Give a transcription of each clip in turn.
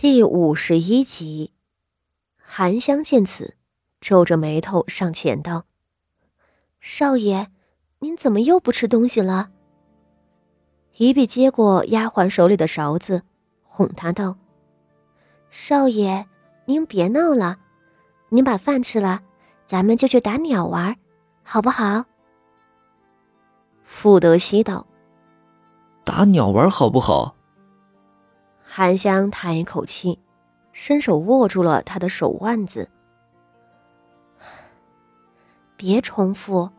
第五十一集，韩香见此，皱着眉头上前道：“少爷，您怎么又不吃东西了？”一碧接过丫鬟手里的勺子，哄他道：“少爷，您别闹了，您把饭吃了，咱们就去打鸟玩，好不好？”傅德熙道：“打鸟玩好不好？”韩香叹一口气，伸手握住了他的手腕子。别重复，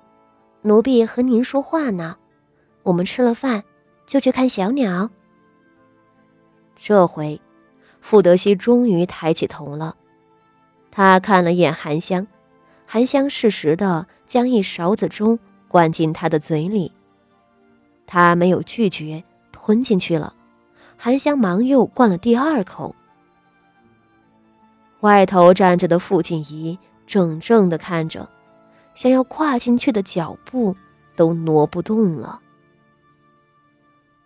奴婢和您说话呢。我们吃了饭，就去看小鸟。这回，傅德熙终于抬起头了。他看了眼韩香，韩香适时的将一勺子粥灌进他的嘴里。他没有拒绝，吞进去了。韩香忙又灌了第二口。外头站着的傅锦仪怔怔的看着，想要跨进去的脚步都挪不动了。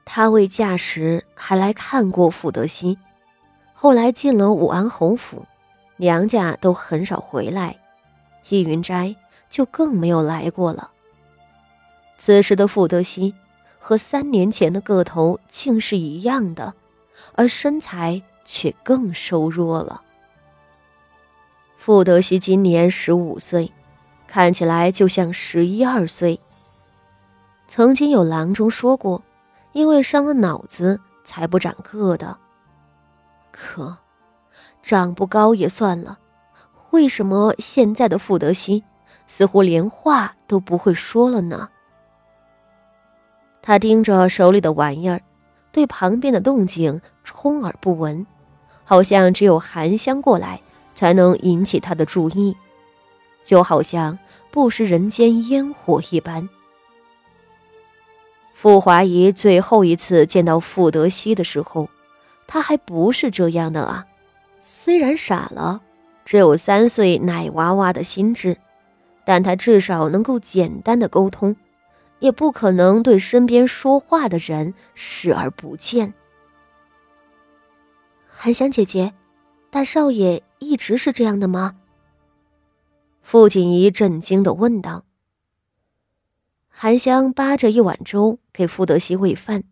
他未嫁时还来看过傅德熙，后来进了武安侯府，娘家都很少回来，易云斋就更没有来过了。此时的傅德熙。和三年前的个头竟是一样的，而身材却更瘦弱了。傅德熙今年十五岁，看起来就像十一二岁。曾经有郎中说过，因为伤了脑子才不长个的。可，长不高也算了，为什么现在的傅德熙似乎连话都不会说了呢？他盯着手里的玩意儿，对旁边的动静充耳不闻，好像只有韩香过来才能引起他的注意，就好像不食人间烟火一般。傅华仪最后一次见到傅德熙的时候，他还不是这样的啊，虽然傻了，只有三岁奶娃娃的心智，但他至少能够简单的沟通。也不可能对身边说话的人视而不见。韩香姐姐，大少爷一直是这样的吗？傅锦仪震惊的问道。韩香扒着一碗粥给傅德熙喂饭，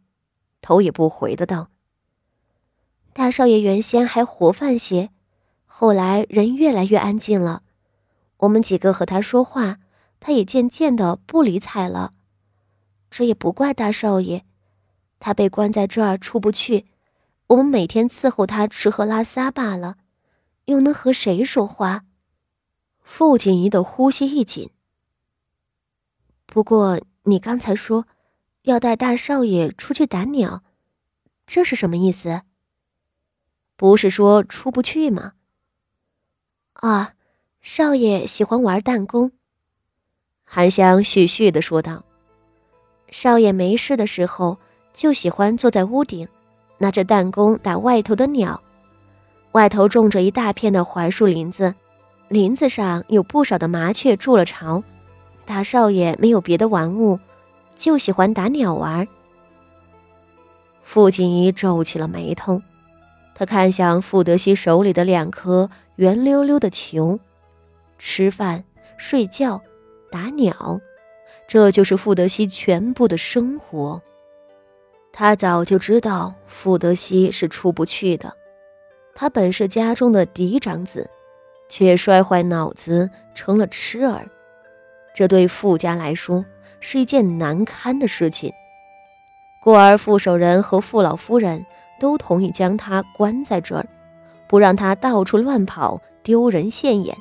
头也不回的道：“大少爷原先还活泛些，后来人越来越安静了，我们几个和他说话，他也渐渐的不理睬了。”这也不怪大少爷，他被关在这儿出不去，我们每天伺候他吃喝拉撒罢了，又能和谁说话？傅锦仪的呼吸一紧。不过你刚才说要带大少爷出去打鸟，这是什么意思？不是说出不去吗？啊，少爷喜欢玩弹弓。韩香絮絮的说道。少爷没事的时候，就喜欢坐在屋顶，拿着弹弓打外头的鸟。外头种着一大片的槐树林子，林子上有不少的麻雀筑了巢。大少爷没有别的玩物，就喜欢打鸟玩。傅锦仪皱起了眉头，他看向傅德熙手里的两颗圆溜溜的球，吃饭、睡觉、打鸟。这就是傅德熙全部的生活。他早就知道傅德熙是出不去的。他本是家中的嫡长子，却摔坏脑子成了痴儿，这对傅家来说是一件难堪的事情。故而傅守仁和傅老夫人都同意将他关在这儿，不让他到处乱跑，丢人现眼，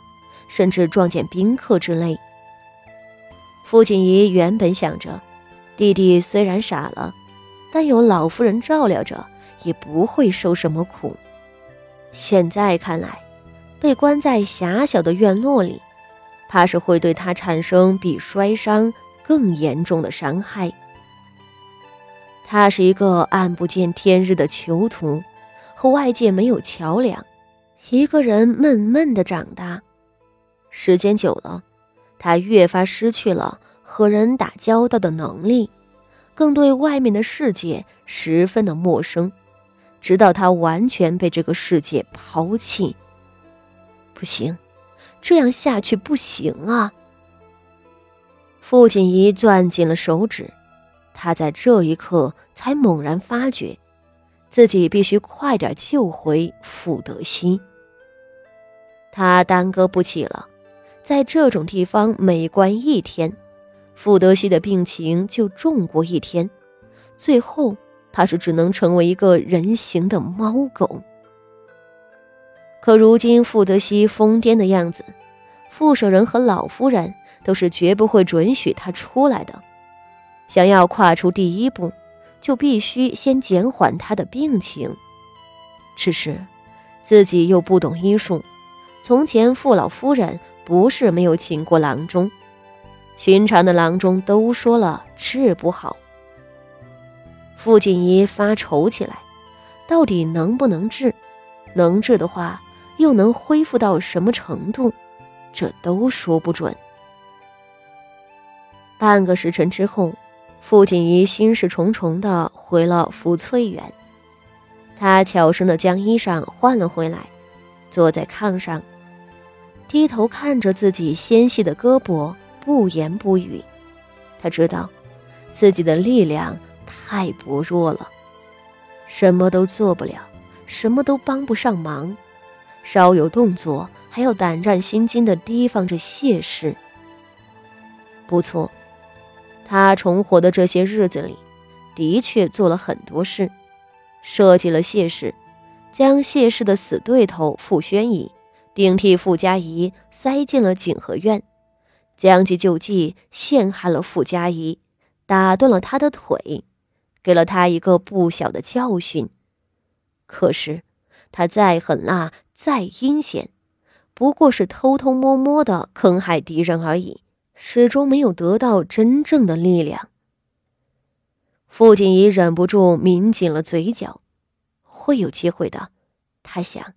甚至撞见宾客之类。傅锦仪原本想着，弟弟虽然傻了，但有老夫人照料着，也不会受什么苦。现在看来，被关在狭小的院落里，怕是会对他产生比摔伤更严重的伤害。他是一个暗不见天日的囚徒，和外界没有桥梁，一个人闷闷的长大，时间久了。他越发失去了和人打交道的能力，更对外面的世界十分的陌生，直到他完全被这个世界抛弃。不行，这样下去不行啊！傅锦仪攥紧了手指，他在这一刻才猛然发觉，自己必须快点救回傅德熙。他耽搁不起了，在这种地方每关一天，傅德熙的病情就重过一天，最后。他是只能成为一个人形的猫狗。可如今傅德熙疯癫的样子，傅舍人和老夫人都是绝不会准许他出来的。想要跨出第一步，就必须先减缓他的病情。只是自己又不懂医术，从前傅老夫人不是没有请过郎中，寻常的郎中都说了治不好。傅锦仪发愁起来，到底能不能治？能治的话，又能恢复到什么程度？这都说不准。半个时辰之后，傅锦仪心事重重地回了福翠园。他悄声地将衣裳换了回来，坐在炕上，低头看着自己纤细的胳膊，不言不语。他知道，自己的力量。太薄弱了，什么都做不了，什么都帮不上忙，稍有动作还要胆战心惊地提防着谢氏。不错，他重活的这些日子里，的确做了很多事，设计了谢氏，将谢氏的死对头傅宣仪顶替傅家仪塞进了景和院，将计就计陷害了傅家仪，打断了他的腿。给了他一个不小的教训，可是他再狠辣、再阴险，不过是偷偷摸摸的坑害敌人而已，始终没有得到真正的力量。傅锦仪忍不住抿紧了嘴角，会有机会的，他想，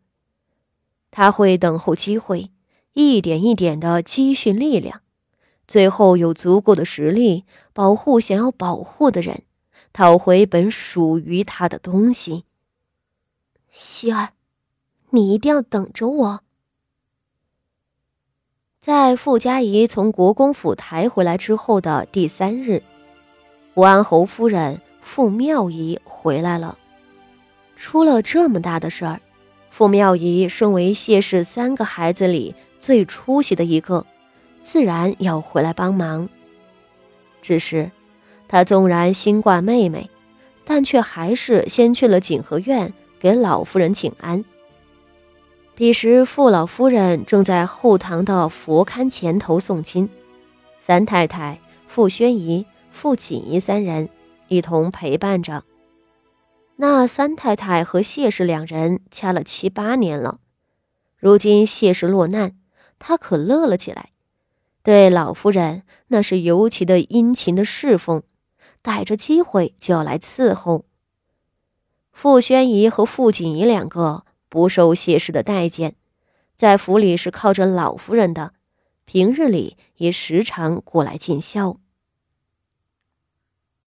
他会等候机会，一点一点的积蓄力量，最后有足够的实力保护想要保护的人。讨回本属于他的东西，希儿，你一定要等着我。在傅家仪从国公府抬回来之后的第三日，武安侯夫人傅妙仪回来了。出了这么大的事儿，傅妙仪身为谢氏三个孩子里最出息的一个，自然要回来帮忙。只是。他纵然心挂妹妹，但却还是先去了景和院给老夫人请安。彼时，傅老夫人正在后堂的佛龛前头诵经，三太太、傅宣仪、傅锦仪三人一同陪伴着。那三太太和谢氏两人掐了七八年了，如今谢氏落难，她可乐了起来，对老夫人那是尤其的殷勤的侍奉。逮着机会就要来伺候。傅宣仪和傅锦仪两个不受谢氏的待见，在府里是靠着老夫人的，平日里也时常过来尽孝。